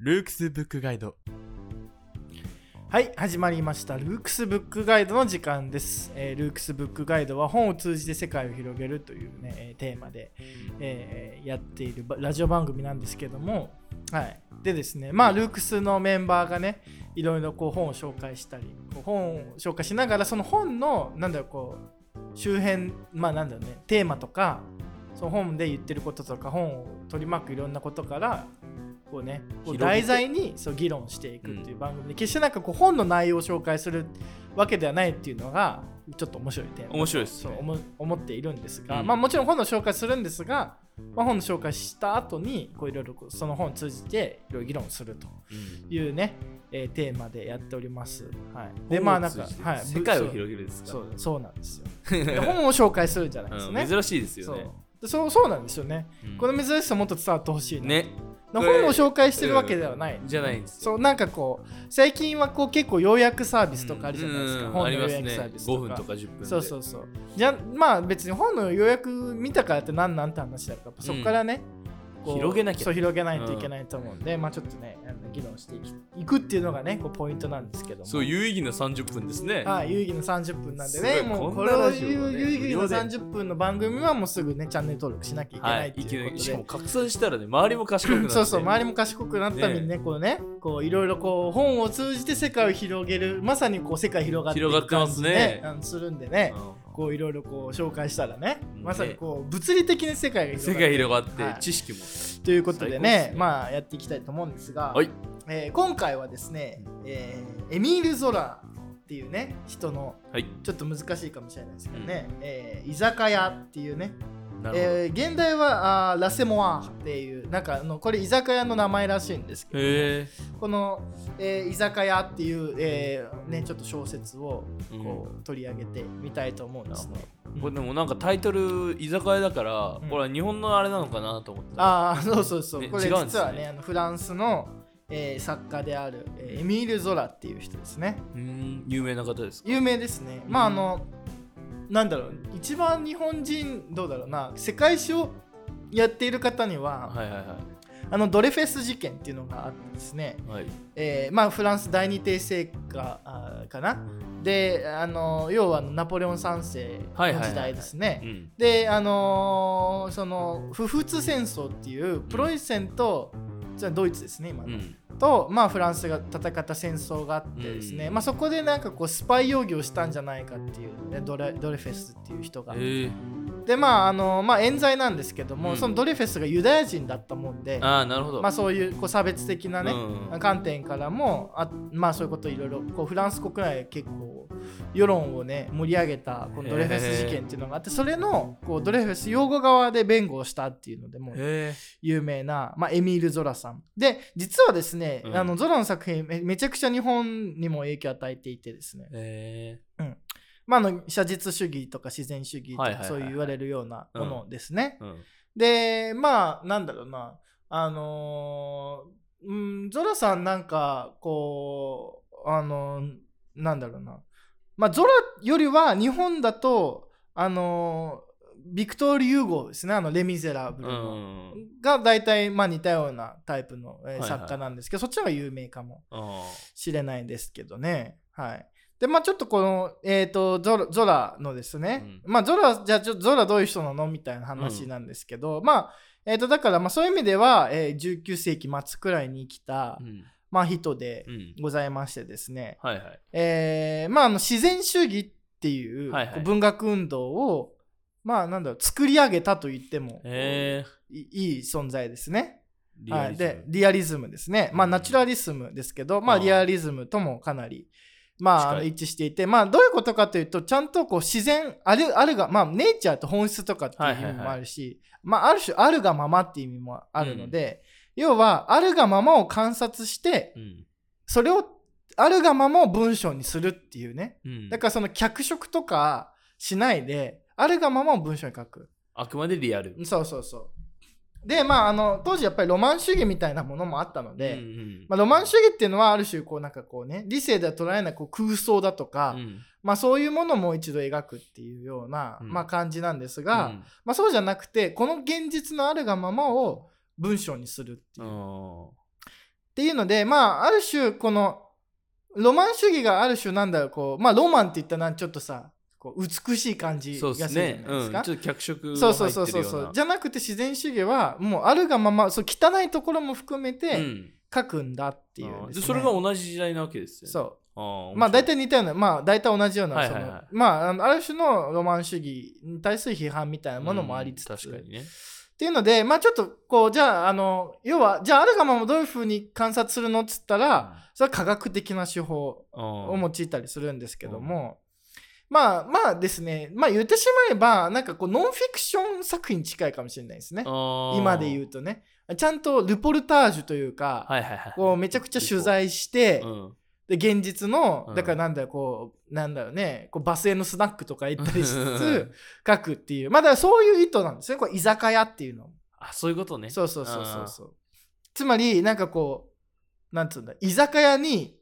ルークスブックガイド。はい始まりました。ルークスブックガイドの時間です、えールークスブックガイドは本を通じて世界を広げるというねえテーマで、えーやっているラジオ番組なんですけども。はい。でですねまあルークスのメンバーがねいろいろこう本を紹介したりこう本を紹介しながらその本のなんだろうこう周辺まあなんだろうねテーマとかその本で言ってることとか本を取り巻くいろんなことからこうねこう題材にそう議論していくっていう番組で、決してなんかこう本の内容を紹介するわけではないっていうのがちょっと面白いテーマ面白いですね。そう思思っているんですが、うん。まあもちろん本の紹介するんですが、まあ、本の紹介した後にこういろいろその本を通じていろいろ議論するというね、えーテーマでやっております。はい、でまあなんか、はい、世界を広げるですか？そうそうなんですよ。で本を紹介するんじゃないですね。うん珍しいですよね。でそうそうなんですよね。うん。この珍しさもっと伝わってほしいな。ね本を紹介してるわけではない。じゃないんです。そうなんかこう最近はこう結構要約サービスとかあるじゃないですか、うん本の要約サービス5分とか10分で。そうそうそう。じゃまあ別に本の要約見たからって何なんて話だか。らそこからね、こう広げなきゃ。そう広げないといけないと思うんで、まあちょっとね議論していくっていうのがねこうポイントなんですけども。そう有意義な30分ですね。はい、有意義の30分なんですね、もうこれを有意義の無料で。30分の番組はもうすぐね、チャンネル登録しなきゃいけはないいっていうことで。しかも拡散したらね周りも賢くなって。そうそう、周りも賢くなったためにね、こうね、こういろいろこう本を通じて世界を広げる、まさにこう世界広がっていく広がってますね。するんでね、うこういろいろこう紹介したらね、うん。まさにこう物理的に世界がん広が世界広がっはい。て知識も。ということでねね。まあやっていきたいと思うんですが、はい。えー今回はですね、えーエミール・ゾラっていうね人のはい。ちょっと難しいかもしれないですけどね、えー居酒屋っていうね、えー現代はあーラセモアっていうなんかあのこれ居酒屋の名前らしいんですけどこの、えー居酒屋っていう、えーね、ちょっと小説をこう取り上げてみたいと思うんですね。これでもなんかタイトル居酒屋だから、うん。これは日本のあれなのかなと思ってた。ああそうそうそう、ねこれ実はねあのフランスの、えー作家である、えーエミール・ゾラっていう人ですね。うーん。有名な方ですか？有名ですね。まああのなんだろう一番日本人どうだろうな世界史をやっている方には、はいはいはあのドレフェス事件っていうのがあってですね、いはい。えーまあ、フランス第二帝政下かな？であの要はナポレオン3世の時代ですね、うん。であのーその不仏戦争っていうプロイセンと、じゃあドイツですね今の、うん。と、まあ、フランスが戦った戦争があってですね、うん。まあ、そこでなんかこうスパイ容疑をしたんじゃないかっていう、ね、ドレドレフェスっていう人が。へえでまああのまあ冤罪なんですけども、うん。そのドレフェスがユダヤ人だったもんで、ああなるほど。まあ、そういうこう差別的なね、うん観点からもあまあそういうこといろいろこうフランス国内で結構世論をね盛り上げたこのドレフェス事件っていうのがあってそれのこうドレフェス擁護側で弁護をしたっていうのでもへえ有名な、まあ、エミール・ゾラさん。で実はですね、うん。あのゾラの作品めめちゃくちゃ日本にも影響を与えていてですね、へまあ、あの写実主義とか自然主義とはいはいはいはい。かそう言われるようなものですね、でまあなんだろうな。あのーうんゾラさんなんかこうあのーなんだろうな。まあゾラよりは日本だとあのービクトール・ユーゴですね。あのレ・ミゼラブルうの、ん。が大体まあ似たようなタイプの、え作家なんですけど、そっちの方が有名かもあしれないですけどね。はい。で、まあちょっとこの、えっ、とゾラ、ゾラのですね、うまあゾラ、じゃあちょゾラどういう人なのみたいな話なんですけど、まあ、えっ、と、だからまあそういう意味では、えー19世紀末くらいに生きた、ーうん。まあ人でうん。ございましてですね、はいはい。えーまああの自然主義っていうはいはい。こう文学運動を、まあなんだろう、作り上げたと言ってもいいい存在ですね。リアリズム。はい、でリアリズムですね、まあ、ナチュラリズムですけど、まあリアリズムともかなり、まあ、一致していて、まあ、どういうことかというとちゃんとこう自然あるあるが、まあ、ネイチャーと本質とかっていう意味もあるし、まあ、ある種あるがままっていう意味もあるので、要はあるがままを観察してうん。それをあるがままを文章にするっていうね。うん。だからその脚色とかしないであるがままを文章に書く。あくまでリアル。そうそうそうでまああの当時やっぱりロマン主義みたいなものもあったので、うんうん。まあ、ロマン主義っていうのはある種こうなんかこうね理性では捉えないこう空想だとか、うん。まあ、そういうものも一度描くっていうような、うん。まあ、感じなんですが、うん。まあ、そうじゃなくてこの現実のあるがままを文章にするっていう。あっていうのでまあある種このロマン主義がある種なんだろうこうまあロマンって言ったらちょっとさこう美しい感じがするじゃですねないですか。うん。ちょっと脚色がそう入そうそうそうじゃなくて自然主義はもうあるがままそう汚いところも含めうてん。書くんだっていうね、でそれが同じ時代なわけですよね。そう。あーまあ大面体似たようなまあ大体同じような、はいはいはい。そのまあある種のロマン主義に対する批判みたいなものもありつつ、うん確かにね。っていうのでまあちょっとこうじゃああの要はじゃああるがままどういうふうに観察するのっつったら、それは科学的な手法をを用いたりするんですけども、まあまあですね。まあ言ってしまえばなんかこうノンフィクション作品に近いかもしれないですね。今で言ううとね。ちゃんとルポルタージュというか、はいはいはい。こうめちゃくちゃ取材して、うん。で現実のうん。だからなんだよこうなんだろうね。こうバスへのスナックとか行ったりしつつ書くっていう。まあだからそういう意図なんですね。これ居酒屋っていうの。あそういうことね。そうそうそうそうそう。つまりなんかこうなんつうんだ居酒屋に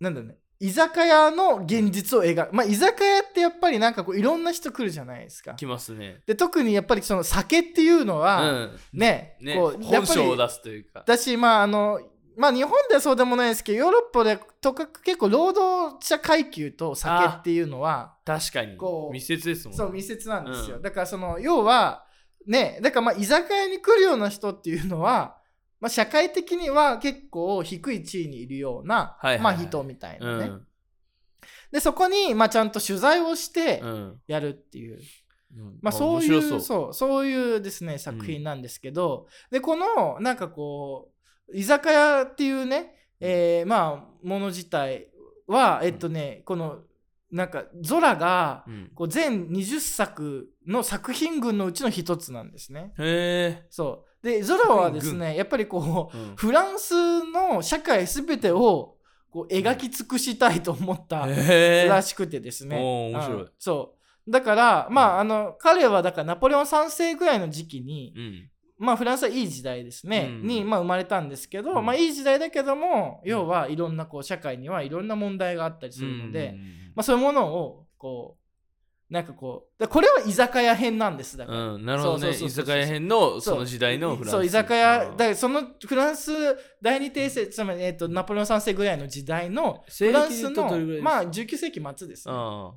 なんだろうね居酒屋の現実を描く。まあ居酒屋ってやっぱりなんかこういろんな人来るじゃないですか。きますね。で特にやっぱりその酒っていうのうは、ん。ねねこう本性を出すというか。だしまああのまあ日本ではそうでもないですけどヨーロッパでとかく結構労働者階級と酒っていうのは確かに。こう密接ですもんね。そう密接なんですよ、うん。だからその要はねだからまあ居酒屋に来るような人っていうのは、まあ、社会的には結構低い地位にいるような、まあ人みたいなね、うん。でそこにまあちゃんと取材をしてうん。やるっていう、うん。まあそういうそう。そういうですね作品なんですけど、でこのなんかこう居酒屋っていうね、えーまあもの自体はえっとね、このなんかゾラがうん。こう全20作の作品群のうちの一つなんですね。へそうでゾラはですねやっぱりこうえうん。フランスの社会全てをこう描き尽くしたいと思ったらしくてですね。おー面白い。うん。そう。だからまああの彼はだからナポレオン3世ぐらいの時期に、うん。まあフランスはいい時代ですね、うん。に、まあ、生まれたんですけど、うん。まあいい時代だけども要はいろんなこう社会にはいろんな問題があったりするので、うん。まあ、そういうものをこうなんかこうだこれは居酒屋編なんですだから。うん、なるほど居酒屋編のその時代のフランス。そう居酒屋だそのフランス第二帝政つまり、えー、とナポレオン3世ぐらいの時代のフランスのまあ19世紀末ですね。あ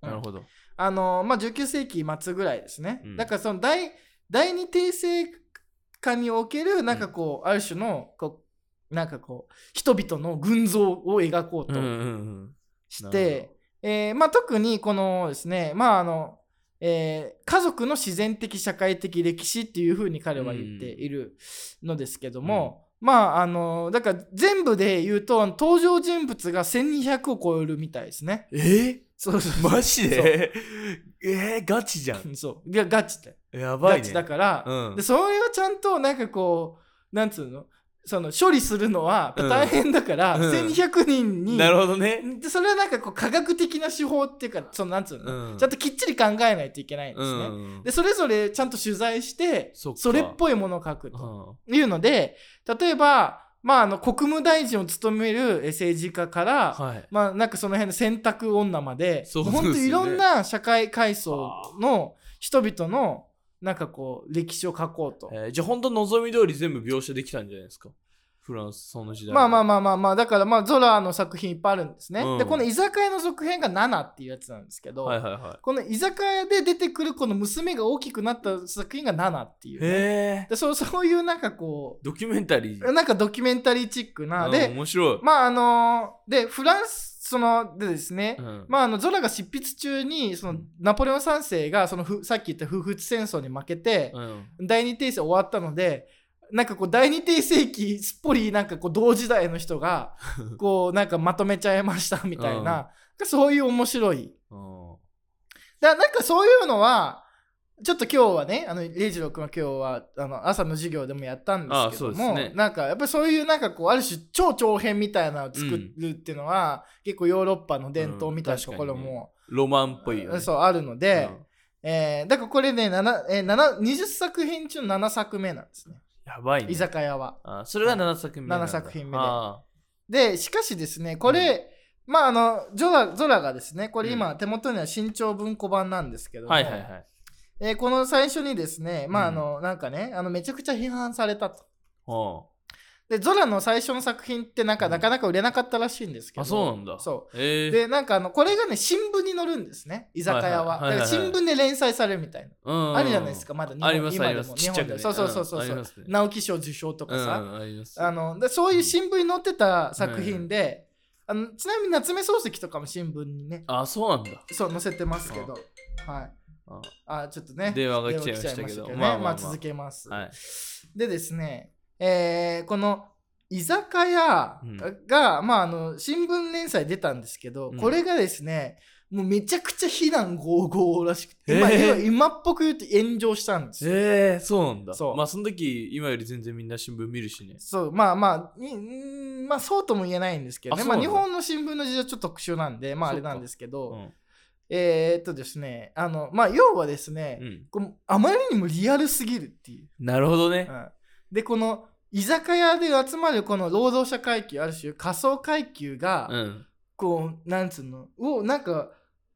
あなるほど、あのまあ19世紀末ぐらいですね、うん。だからその第第二帝政下におけるなんかこう、ある種のこうなんかこう人々の群像を描こうとうんうんうんして、えーまあ、特にこのですねまああのえー家族の自然的社会的歴史っていうふうに彼は言っているのですけども、まああのだから全部で言うと登場人物が1200を超えるみたいですね。えそうそうマジで？えー、ガチじゃん。そう。がガチで、やばいね。ガチだから、うん。でそれをちゃんとなんかこうなんつうの？その処理するのはうん。大変だから、うん。1200人に。なるほどね。でそれはなんかこう科学的な手法っていうかそのなんつうの、うん。ちゃんときっちり考えないといけないんですね。うん。でそれぞれちゃんと取材してそれっぽいものを書くと。うん。いうので例えば、まあ、あの国務大臣を務めるえ政治家から、はい。まあ、なんかその辺の洗濯女まででね。本当いろんな社会階層の人々のなんかこう歴史を書こうと。えーじゃあ本当望み通り全部描写できたんじゃないですか？フランスその時代まあまああまあまあまあだからまあゾラの作品いっぱいあるんですね。うんでこの居酒屋の続編が7っていうやつなんですけど、はいはいはこの居酒屋で出てくるこの娘が大きくなった作品が7っていいうね、へえでそうそういうなんかこドキュメンタリーうなんかドキュメンタリーチックな、うんで面白い、まああのでフランスそのでですね、うん。まあ、あのゾラが執筆中にそのナポレオン3世がそのふさっき言った不仏戦争に負けて、うん。第二帝政終わったのでなんかこう第二帝政期すっぽりなんかこう同時代の人が こうなんかまとめちゃいましたみたいな、そういう面白い。うん。だなんかそういうのはちょっと今日はねあのレイジロー君は今日はあの朝の授業でもやったんですけども、ねなんかやっぱりそういうなんかこうある種超長編みたいなのを作るっていうのは、結構ヨーロッパの伝統みたいなところも、ロマンっぽいよ、ね、そうあるので、えーだからこれね、7えー7 20作品中の7作目なんですね。やばいね。居酒屋は。あそれが7作目なんだ。7作品目であで、しかしですね、これ、まああの、ゾラゾラがですね、これ今、手元には新潮文庫版なんですけども、ーはいはいはい。えーこの最初にですね、まああうんの、なんかね、あのめちゃくちゃ批判されたと。おうで、ゾラの最初の作品ってなんかうんなかなか売れなかったらしいんですけど、あ、そうなんだ。そう。えー、で、なんかあの、これがね、新聞に載るんですね、居酒屋は。はいはいはいはいだから新聞で連載されるみたいな。うんうんあるじゃないですか、まだ日本ありますあります。ちっちゃくねそうそうそうそう。直木賞受賞とかさ、うん、あります。あのでそういう新聞に載ってた作品で、あのちなみに夏目漱石とかも新聞にね、あ、そうなんだ。そう載せてますけど、はい。ああ、ちょっとね、電話が来ちゃいましたけど。ね。まあまあ続けます。はい。でですね、えーこの居酒屋うん。が、まあ、あの新聞連載出たんですけど、うん。これがですね、もうめちゃくちゃ非難合々らしくて、今えー。今今っぽく言うと炎上したんです。よ。えー、そうなんだ。そう。まあ、その時、今より全然みんな新聞見るしね。そう。まあまあにんまあそうとも言えないんですけどね、まあ、日本の新聞の事情はちょっと特殊なんでまああれなんですけうど、ん。えーっとですねあのまあ要はですね、うん。こうあまりにもリアルすぎるっていう、なるほどねう。んでこの居酒屋で集まるこの労働者階級ある種仮想階級が、うん。こうなんつうのをなんか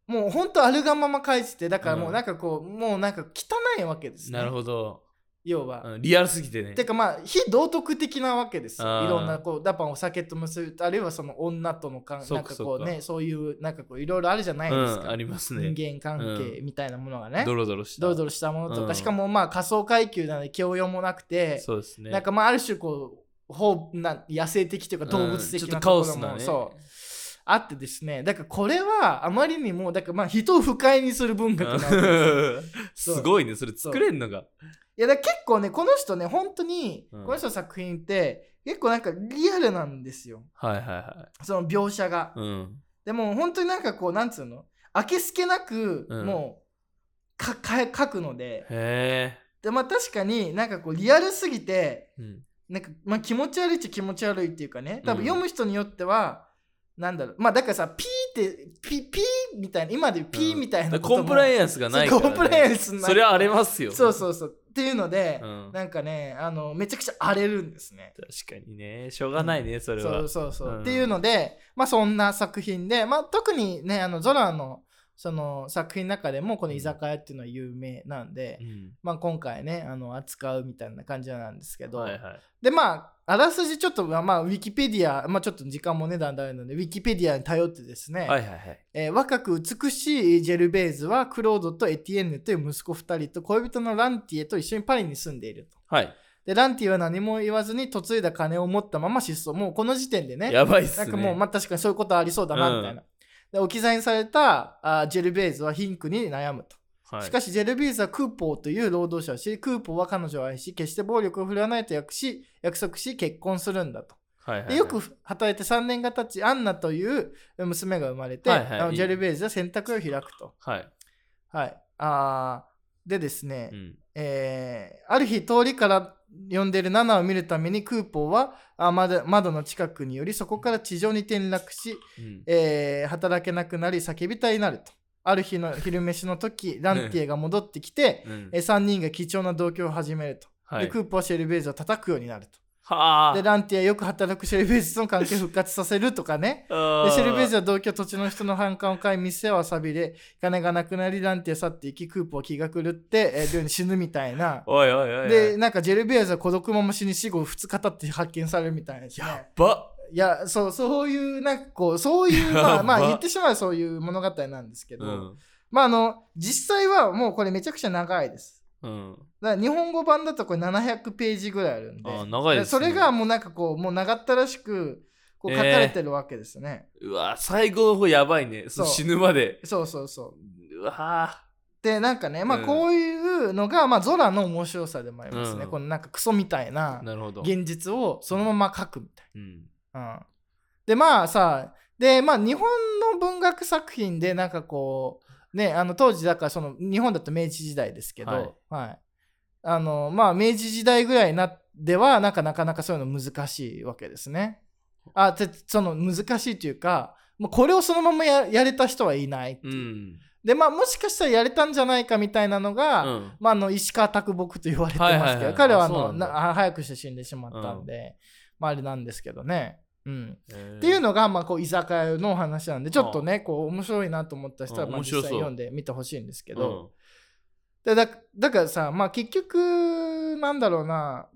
もうほんとあるがまま書いててだからもううんなんかこう、もうなんか汚いわけですねなるほど。要は、うんリアルすぎてね。てかまあ非道徳的なわけですいろんなこうやっぱお酒と結ぶあるいはその女との関そなんかこうねそういうなんかこういろいろあるじゃないですか、うん、ありますね。人間関係みたいなものがね、ドロドロした。ドロドロしたものとか、うん。しかもまあ仮想階級なので教養もなくて、そうですね。なんかまあある種こうほうな野生的というか動物的なところも、ね。そうあってですね。だからこれはあまりにもだからまあ人を不快にする文学な すごいね、それ作れんのが。いやだ結構ねこの人ね本当に、うん。この人の作品って結構なんかリアルなんですよ。はいはいはその描写が、い。うん。でも本当になんかこうなんつうの？あけすけなく、うん。もうかか書くので。へでまあ確かになんかこうリアルすぎてえ。うん。なんかまあ気持ち悪いっちゃ気持ち悪いっていうかね。多分うん読む人によっては、なんだろう。まあだからさピーってピピーみたいな今でピーみたいなことも、コンプライアンスがないから、ね。コンプライアンスない。それは荒れますよ。そうそうそうっていうので、うん。なんかねあのめちゃくちゃ荒れるんですね。確かにね。しょうがないね、それは。そうそうそう、うん。っていうのでまあそんな作品で、まあ、特にねあのゾラのその作品の中でもこの居酒屋っていうのは有名なんで、うん。まあ、今回ねあの扱うみたいな感じなんですけど、はいはい。でまああらすじちょっとまあウィキペディア、まあ、ちょっと時間もねだんだんあるのでウィキペディアに頼ってですね、はいはいはい。えー若く美しいジェルベーズはクロードとエティエンヌという息子2人と恋人のランティエと一緒にパリに住んでいると。はい。でランティエは何も言わずに嫁いだ金を持ったまま失踪もうこの時点でねやばいっすね。なんかもう、まあ、確かにそういうことありそうだなみたいな。で置き去りにされたあジェルベーズは貧苦に悩むと。はい、しかしジェルベーズはクーポーという労働者を知りクーポーは彼女を愛し決して暴力を振るわないと約し約束し結婚するんだと。でよく働いて3年が経ちアンナという娘が生まれて、はいはいジェルベーズは選択を開くと。はい。はい、あーでですね、うん。えーある日通りから呼んでいるナナを見るためにクーポーはあ窓窓の近くによりそこから地上に転落し、うん。えー働けなくなり叫びたいになると。ある日の昼飯の時ランティエが戻ってきて、うんえ3人が貴重な同居を始めると。はいでクーポーはシェルベーズを叩くようになると。はあ。でランティエはよく働くシェルベーズとの関係を復活させるとかね。でシェルベーズは同居土地の人の反感を買い店は錆びれ金がなくなりランティエは去っていきクーポーは気が狂って、えー、寮に死ぬみたいな。おいおいおい。で、なんかジェルベーズは孤独まま死に死後2日経って発見されるみたいなね。やっば。いや、そう、そういう、なんかこう、そういう、まあ、まあ、言ってしまえばそういう物語なんですけど、うん。まあ、あの、実際はもうこれめちゃくちゃ長いです。うん。だから日本語版だとこれ700ページぐらいあるんで、あ長いですねそれがもうなんかこう、もう長ったらしく、こう書かれてるわけですね。うわ、最後の方やばいね。そう死ぬまで。そうそうそう。うわで、なんかね、まあ、うんこういうのが、まあ、ゾラの面白さでもありますね。うんこのなんかクソみたいななるほど。現実をそのまま書くみたいうん。な。うん、で、まあさ、で、まあ、日本の文学作品で、なんかこう、ね、あの当時だからその日本だと明治時代ですけど、はい。はい。あのまあ明治時代ぐらいなではなんかなかなかそういうの難しいわけですね。あてその難しいというかもうこれをそのままややれた人はいないってういう、ん。でまあもしかしたらやれたんじゃないかみたいなのが、うん。まあ、あの石川啄木と言われてますけど、はいはいはい彼はあのあ早くして死んでしまったんで、まああれなんですけどね。うん、っっていうのが、まあ、こう居酒屋のお話なんでちょっとねこう面白いなと思った人は、実際読んでみてほしいんですけけど、でだだからさ、まあ、結局なんだろうな、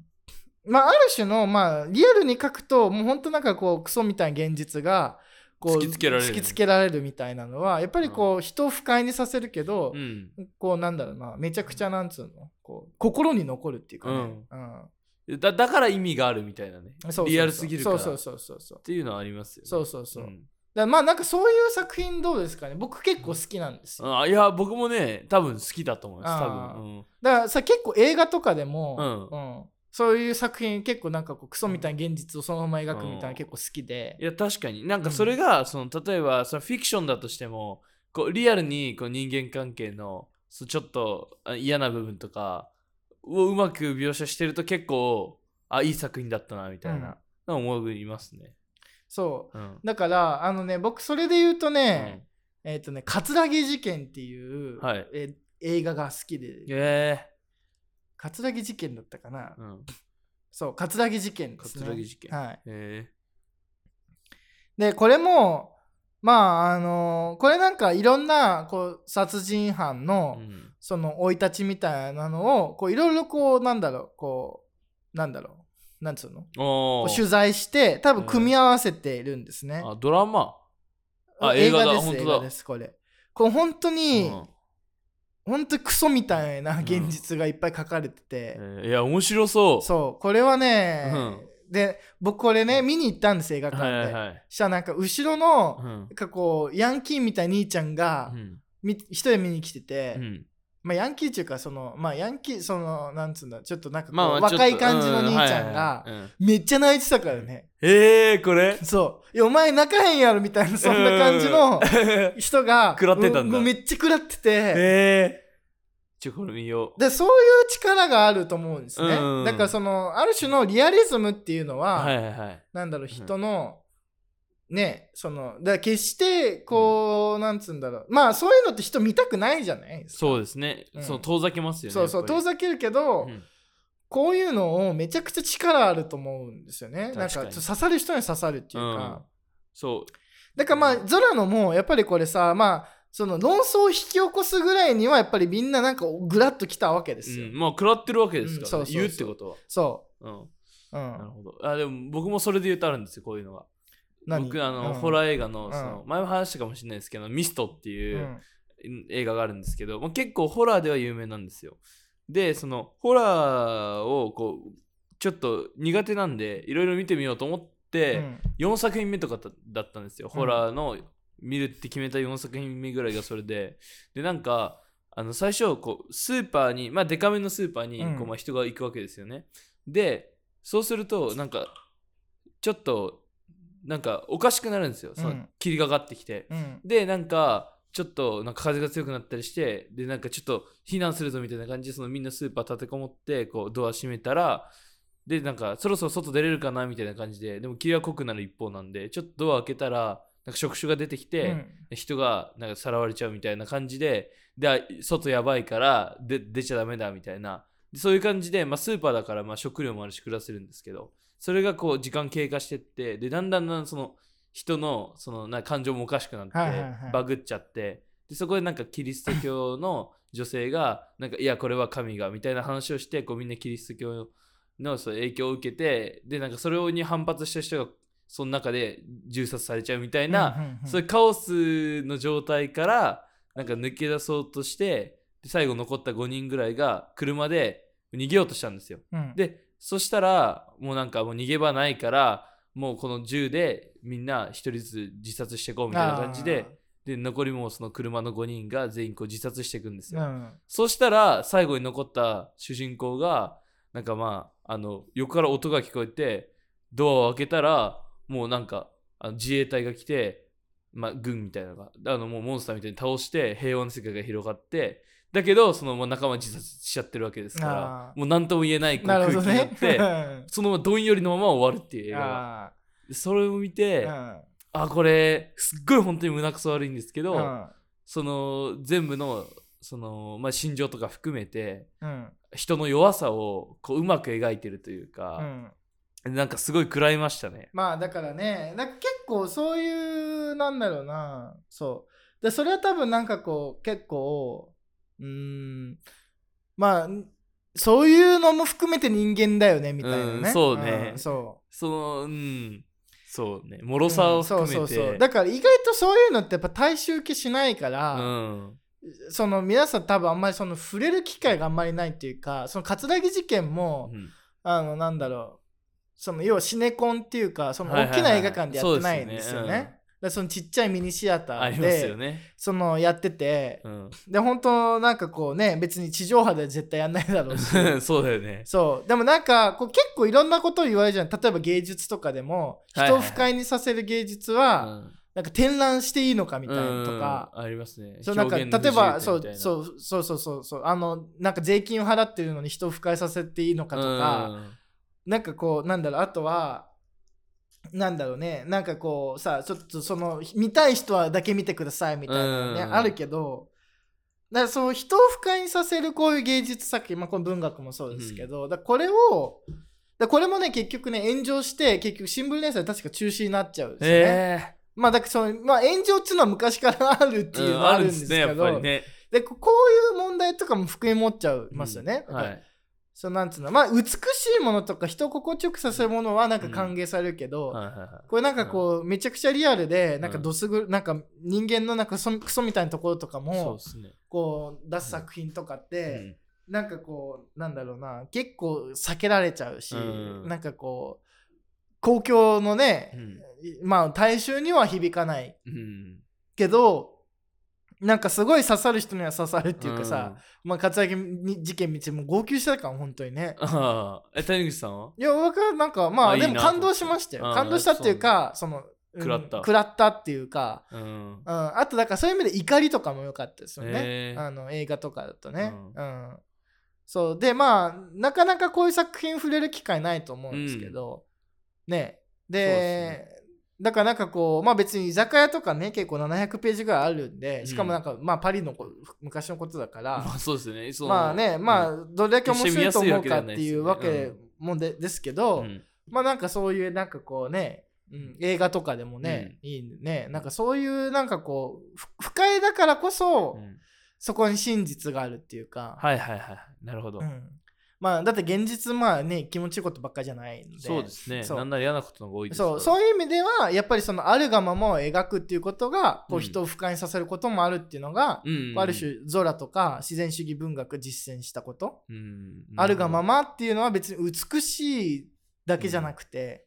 まあ、ある種の、まあ、リアルに書くともう本当なんかこうクソみたいな現実がこう突きつけられる。突きつけられるみたいなのはやっぱりこう、人を不快にさせるけど、うん。こうなんだろうなめちゃくちゃなんつうのこう心に残るっていうかね、うんだだから意味があるみたいなね。そうそうそう。リアルすぎるから。そうそうそうそうっていうのはありますよね。そうそうそう、だかんらまあなんかそういう作品どうですかね？僕結構好きなんですよ、あいや僕もね多分好きだと思います。多分、うん。だからさ結構映画とかでも、ううん。そういう作品結構なんかこうクソみたいな現実をそのまま描くみたいなの結構好きで。い、や確かに。なんかそれが、その例えばそのフィクションだとしてもこうリアルにこう人間関係のちょっとあ嫌な部分とかをうまく描写してると結構あいい作品だったなみたいなの思いますね。そう。うん。だからあのね僕それで言うとね、えっ、とね「葛城事件」っていう、はい。え映画が好きで。え。葛城事件だったかな、ーうん、そう葛城事件ですね。葛城事件。はい。え。でこれもまああのこれなんかいろんなこう殺人犯ーの、うん。その生い立ちみたいなのをこういろいろこうなんだろうこうなんだろうなんつうの？取材して多分組み合わせているんですね、あドラマ？あ映画だ。です映画ですこれ。これ本当に、うん。本当にクソみたいな現実がいっぱい書かれてて、えーいや面白そう。そうこれはね、うんで僕これね見に行ったんです映画館で、はいはいはい。したらなんか後ろの、うん。なんかこうヤンキーみたいな兄ちゃんが、うん。み一人見に来てて、うん。まあ、ヤンキーっていうかそのまあヤンキーそのなんつうんだちょっとなんかこう、まあ若い感じの兄ちゃんがめっちゃ泣いてたからね、えー、これ？そう。いやお前泣かへんやろみたいなそんな感じのうん。人が 食らってたんだ。ううめっちゃ食らってて、えー、ちょこれ見ようでそういう力があると思うんですね、うん。だからそのある種のリアリズムっていうのは、はいはいはい。なんだろう人の、ねそのだ決してこう、なんつうんだろう。まあそういうのって人見たくないじゃないですか。そうですね、うん。そう遠ざけますよねそうそう遠ざけるけど、うん。こういうのをめちゃくちゃ力あると思うんですよね。なん確か刺さる人に刺さるっていううん。か。そう。だからまあゾラのもやっぱりこれさまあその論争を引き起こすぐらいにはやっぱりみんななんかグラッときたわけですよ。うん、まあ食らってるわけですから、ね。うんそうそうそう。言うってことは、そう。ん、う。うなるん。ほど。あでも僕もそれで言うとあるんですよこういうのが。何？僕あの、うん。ホラー映画のんその、前も話したかもしれないですけど「ミスト」ってういう、ん。映画があるんですけど、まあ、結構ホラーでは有名なんですよ。でそのホラーをこうちょっと苦手なんでいろいろ見てみようと思って、うん。4作品目とかだだったんですよ、うん。ホラーの見るって決めた4作品目ぐらいがそれで。でなんかあの最初こうスーパーにまあデカめのスーパーにうん。こう、まあ、人が行くわけですよね、でそうするとなんかちょっとなんかおかしくなるんですよ。そのうん。霧がかってきて、うん。でなんかちょっとなんか風が強くなったりしてでなんかちょっと避難するぞみたいな感じでそのみんなスーパー立てこもってこうドア閉めたらでなんかそろそろ外出れるかなみたいな感じででも霧は濃くなる一方なんでちょっとドア開けたらなんか触手が出てきて、うん。人がなんかさらわれちゃうみたいな感じでであ外やばいからで出ちゃダメだみたいな。でそういう感じで、まあ、スーパーだからまあ食料もあるし暮らせるんですけどそれがこう時間経過してってでだんだんだんその人のそのな感情もおかしくなって、はいはいはい。バグっちゃってでそこでなんかキリスト教の女性がなんかいやこれは神がみたいな話をしてこうみんなキリスト教のそう影響を受けてでなんかそれに反発した人がその中で銃殺されちゃうみたいな、そういうカオスの状態からなんか抜け出そうとしてで最後残った5人ぐらいが車で逃げようとしたんですよ。うんでそしたらもうなんかもう逃げ場ないからもうこの銃でみんな一人ずつ自殺していこうみたいな感じでで残りもその車の5人が全員こう自殺していくんですよ。うんそしたら最後に残った主人公がなんかまああの横から音が聞こえてドアを開けたらもうなんかあの自衛隊が来て、まあ、軍みたいなのがあのもうモンスターみたいに倒して平和な世界が広がってだけどそのまま仲間自殺しちゃってるわけですかあらー。もう何とも言えない空気になって、そのままどんよりのまま終わるっていう映画それを見て、ーうん。あこれすっごい本当に胸くそ悪いんですけど、うん。その全部のその、まあ、心情とか含めてうん。人の弱さをこううまく描いてるといううか、んなんかすごい食らいましたね。まあだからねなんか結構そういうなんだろうな。そう。でそれは多分なんかこう結構うーん。まあそういうのも含めて人間だよねみたいなね、うんそうね。んそう。そのうん。そうね。脆さを含めて、うんそうそうそう。だから意外とそういうのってやっぱ大衆受けしないから、うん。その皆さん多分あんまりその触れる機会があんまりないっていうかその葛城事件も、うん。あのなんだろうその要はシネコンっていうかその大きな映画館でやってないんですよね。そのちっちゃいミニシアタあーで、ね。そのやってて、うん、で本当なんかこうね別に地上波では絶対やんないだろうし。そうだよね。そう。でもなんかこう結構いろんなことを言われるじゃん。例えば芸術とかでも人を不快にさせる芸術は、なんか展覧していいのかみたいなとか、うん。ありますね。そうなんか例えばそうそうそうそうそうそう。あのなんか税金を払ってるのに人を不快させていいのかとか、なんかこうなんだろうあとはなんだろうねなんかこうさちょっとその見たい人はだけ見てくださいみたいなのね、うんあるけどだからそう人を不快にさせるこういう芸術作品、まあ、この文学もそうですけど、だからこれをだこれもね結局ね炎上して結局新聞連載確か中止になっちゃうんですよね。えまあだその、まあ、炎上っていうのは昔からあるってえいうのはあるんですけど、っぱりね。でここういう問題とかも含み持っちゃいますよね。うんはい。そうなんつうの？まあ美しいものとか人を心地よくさせるものはなんか歓迎されるけど、これなんかこう、めちゃくちゃリアルでなんかうんどすぐなん。か人間のなんかそクソみたいなところとかも。こう出す作品とかっうて、ん。なんかこうなんだろうな結構避けられちゃうし、うん。なんかこう公共のね、まあ大衆には響かないうん。けどなんかすごい刺さる人には刺さるっていうかさ、、まあ活躍に事件見てもう号泣したから本当にね。うんああ、え、谷口さんは？いや僕はなんかまあでも感動しましたよ。感動したっていうかその、うん食らった。食らったっていうか、うん。うん、あとだからそういう意味で怒りとかも良かったですよね、あの映画とかだとね、ううん。そう。でまあなかなかこういう作品触れる機会ないと思うんですけど、ね。でそうだからなんかこうまあ別に居酒屋とかね結構700ページぐらいあるんでしかもなんか、まあパリのこ昔のことだから、まあそうですね。まあねまあどれだけ面白いと思うかっていうわけもんでですけど、うん。まあなんかそういうなんかこうね、うん、映画とかでもね、いいね。なんかそういうなんかこうふ不快だからこそ、うん。そこに真実があるっていうか、はいはいはい。なるほど。う。ん、まあだって現実まあね気持ちいいことばっかりじゃないので。そうですね。そう。なんなら嫌なことの方が多いですそう。うそういう意味ではやっぱりそのあるがままを描くっていうことがこううん。人を不快にさせることもあるっていうのが、うんある種ゾラとか自然主義文学実践したこと、うん。あるがままっていうのは別に美しいだけじゃなくて、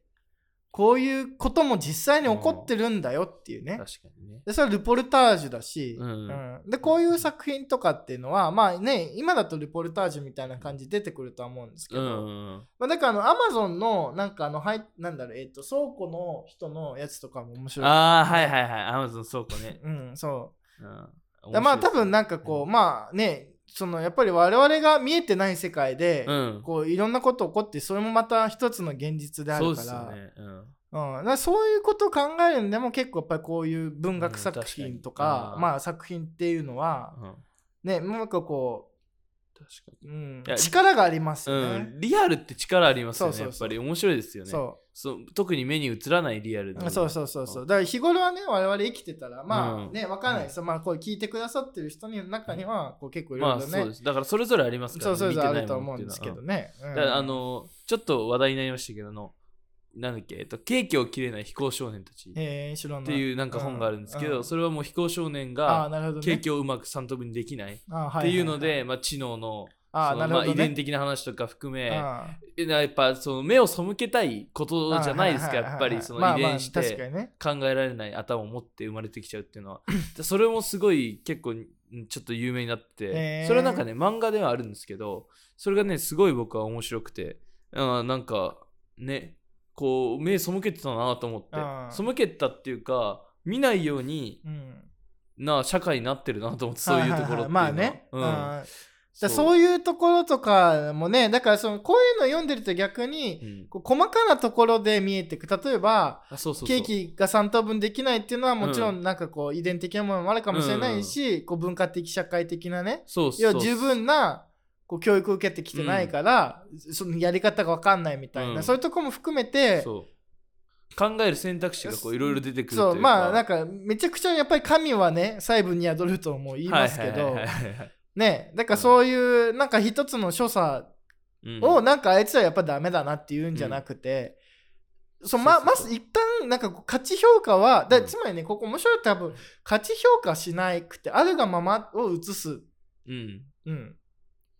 こういうことも実際に起こってるんだよっていうね。確かにね。でそれはルポルタージュだし、うんうんでこういう作品とかっていうのはまあね今だとルポルタージュみたいな感じ出てくるとは思うんですけうど、ん。まあ、だからあのアマゾンのなんかあのはいなんだろうえっ、と倉庫の人のやつとかも面白い。ああ、はいはいはい。アマゾン倉庫ね。うんそううんだまあ多分なんかこう、まあねそのやっぱり我々が見えてない世界で、うん。こういろんなこと起こってそれもまた一つの現実であるからすよね。うん。うん、だからそういうことを考えるんでも結構やっぱりこういう文学作品とか,、あーまあ作品っていうのはうんねなんかこ確かう、うん力がありますに。うよね。ん。リアルって力ありますよね。そうそうそうやっぱり面白いですよね。そ特に目に映らないリアルうそうそうそうそう。だから日頃はね我々生きてたらまあねわかんないです。よ、まあこう聞いてくださってる人の中にはこう結構いろまいろね。あそうです。だからそれぞれありますからそうね。そうそうあると思うんですけどね。うん。あのちょっと話題になりましたけどあのなんだっけ、えっと、ケーキを切れない飛行少年たち。っていうなんか本があるんですけど、うん。それはもう飛行少年がケーキをうまく3等分にできない。っていうのはで、まあ、知能のあ、なるほどね。遺伝的な話とか含めやっぱその目を背けたいことじゃないですかあやっぱりそのまあまあ遺伝して。考えられない頭を持って生まれてきちゃうっていうのはでそれもすごい結構うんちょっと有名になってそれはなんかね漫画ではあるんですけどそれがねすごい僕は面白くてあなんかねこう目背けてたなと思って。背けたっていうか見ないようにうん。な社会になってるなと思ってそういうところっていうのは。まあね、うん。うんだそう。いうところとかもねだからそのこういうの読んでると逆にうん。こう細かなところで見えてく例えばケーキが3等分できないっていうのはもちろんなんかこう遺伝的なものもあるかもしれないし、こう文化的社会的なねそうそう要は十分なこう教育を受けてきてないから、そのやり方が分かんないみたいな、うん。そういうところも含めて考える選択肢がこういろいろ出てくるそうまあなんかめちゃくちゃやっぱり神はね細部に宿るとも言いますけどね。だからそういうなんか一つの所作うん。をなんかあいつはやっぱダメだなって言うんじゃなくて、そうままず一旦なんか価値評価はだうんつまりねここ面白い多分価値評価しなくてあるがままを映す、うん。うん、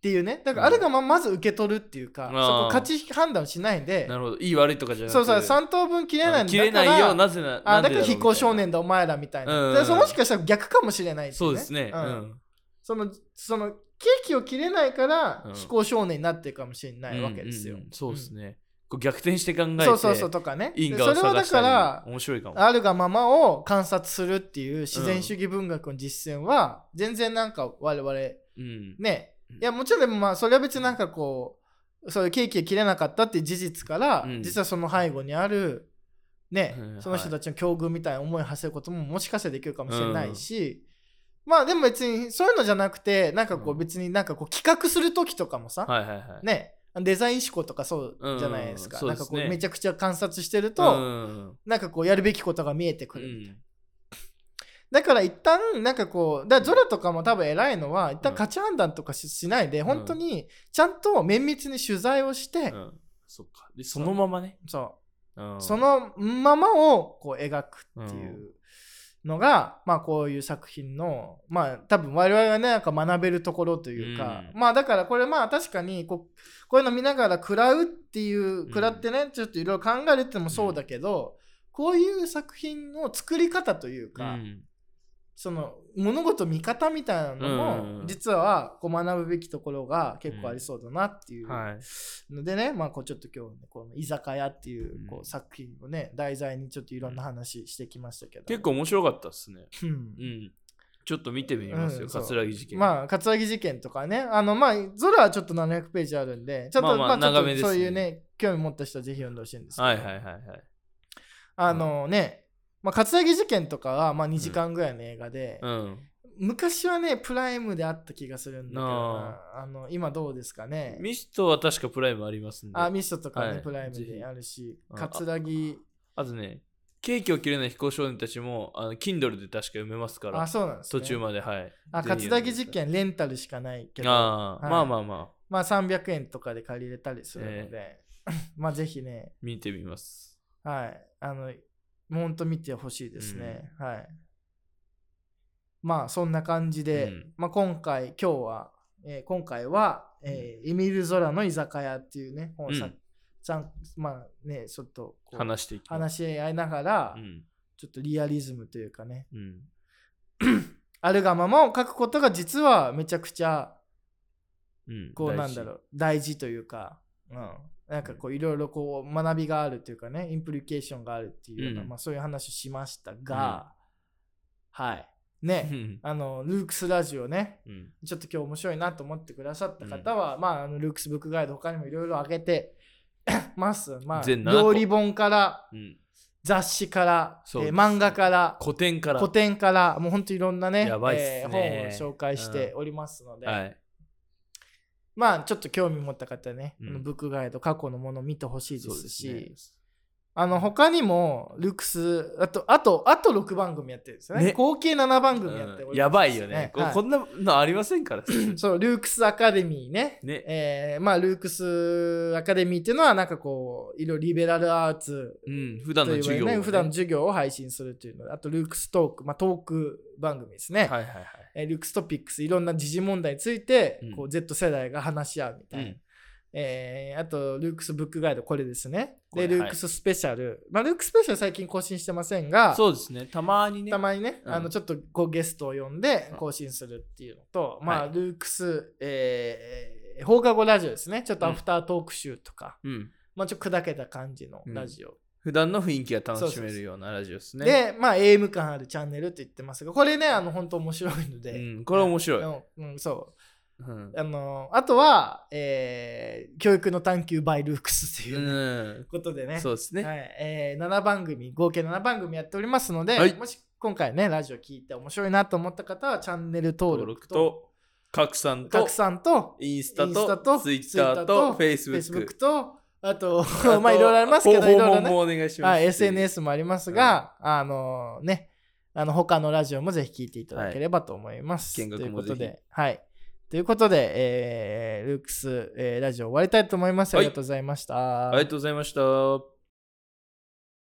っていうね。だからあるがまままず受け取るっていうか、んそこ価値判断をしないで。なるほど。いい悪いとかじゃなくて。そうそう3等分切れないんだから切れないよなぜなあだから非行少年だお前らみたいな、うん。でそのもしかしたら逆かもしれないっていそうですね。ううんんそのそのケーキを切れないからうん。非行少年になってるかもしれないわけですよ、うんうんうんそうですね。こう逆転して考えてそうそうそうとかね。それはだから面白いかも。あるがままを観察するっていう自然主義文学の実践は全然なんか我々うん。ね。うんいやもちろんでもまあそれは別になんかこうそういうケーキが切れなかったっていう事実から、うん。実はその背後にあるね、うん。その人たちの境遇みたいな思いを馳せることももしかしたらできるかもしれないし、まあでも別にそういうのじゃなくてなんかこううん。別になんかこう企画する時とかもさ、はいはいはい。ねデザイン思考とかそうじゃないですか、うんなんかこそうですね。うめちゃくちゃ観察してると、うん。なんかこうやるべきことが見えてくうるみたいな、ん。だから一旦なんかこうだゾラとかも多分偉いのは一旦価値判断とかししないで本当にちゃんと綿密に取材をして、うん。そっか。でそのままね。そう。うん。そのままをこう描くっていうのが、まあこういう作品のまあ多分我々がねなんか学べるところというか、うん。まあだからこれまあ確かにこうこういうの見ながら食らうっていう食らってね、ちょっといろいろ考えるってのもそうだけど、こういう作品の作り方というか、うんその物事見方みたいなのうんも実はこう学ぶべきところが結構ありそうだなっていう。はい。のでね、まあこうちょっと今日ねこの居酒屋っていううん。こう作品をね題材にちょっといろんな話してきましたけど、結構面白かったっすね。うん。うん。ちょっと見てみますようんそう。桂木事件。まあ葛城事件とかねあのまあゾラはちょっと700ページあるんでちょっとまあそういうね興味持った人はぜひ読んでほしいんですけど、はいはいはいはい。あのね、まあ、葛城事件とかはまあ2時間ぐらいの映画で、うん。昔はねプライムであった気がするんだけどな。ああの今どうですかね？ミストは確かプライムありますんで。あミストとかね、はい。プライムであるしうん葛城あとねケーキを切れない非行少年たちもあの Kindle で確か読めますから。あそうなんです、ね、途中まではい。あぜひ葛城事件レンタルしかないけど。ああ、はい。まあまあまあ。まあ300円とかで借りれたりするので、まあぜひね。見てみます。はい。あのもうほんと見てほしいですね、はい。まあそんな感じで、うん。まあ今回今日は、えー今回は、えーエミル・ゾラの居酒屋っていうね本をさ、うん。まあねちょっと話して話し合いながら、うん。ちょっとリアリズムというかね。うん。あるがままを書くことが実はめちゃくちゃうん。こうなんだろう大事というか、うん、なんかこういろいろこう学びがあるというかねインプリケーションがあるっていうような、うん。まあ、そういう話をしましたが、はい。ね、うん。あのルークスラジオねうん。ちょっと今日面白いなと思ってくださった方は、まああのルークスブックガイド他にもいろいろあげて ます。まあ全7個料理本からうん。雑誌から、えー漫画から古典から。古典からもうほんといろんなねやばいっすえーね本を紹介しておりますので、はいまあちょっと興味持った方はね、うん。ブックガイド過去のものを見てほしいですしあの他にもルクスあとあとあと6番組やってるんですよね。ね。合計7番組やっておりますうんやばいよね。こはい。こんなのありませんから。そうルークスアカデミーね。ね。えーまあルークスアカデミーっていうのはなんかこういろいろリベラルアーツうん普段の授業をね。ね普段の授業を配信するというの。であとルークストーク、まあ、トーク番組ですね、はいはいはい。えールークストピックスいろんな時事問題について、うん。こう Z 世代が話し合うみたいな、うんえーあとルークスブックガイドこれですね。でルークススペシャル、まあルークススペシャル最近更新してませんがそうですね。たまにね。たまにね、うん。あのちょっとこうゲストを呼んでうん。更新するっていうのと、まあ、はいルークス、えー放課後ラジオですね。ちょっとアフタートーク集とか、うん。まあちょっと砕けた感じのラジオ、普段の雰囲気が楽しめるようなラジオですね。でまあ AM 感あるチャンネルって言ってますがこれねあの本当面白いので、うん。これ面白い。うん。うんそううんあのあとは、えー教育の探求 by ルークスといううんことでね、そうですね。はいえー7番組合計7番組やっておりますので、はいもし今回ねラジオ聞いて面白いなと思った方はチャンネル登登録と拡散と拡、散とインスタと、とツイッターと、フェイスブック。とあと まあいろいろありますけどいろいろねもお願いします。はい、SNS もありますが、あのね、あの他のラジオもぜひ聞いていただければと思います。はい見学もということぜで、はい。ということで、えールークス、えーラジオ終わりたいと思います。あはいりがとうございました。ありがとうございました。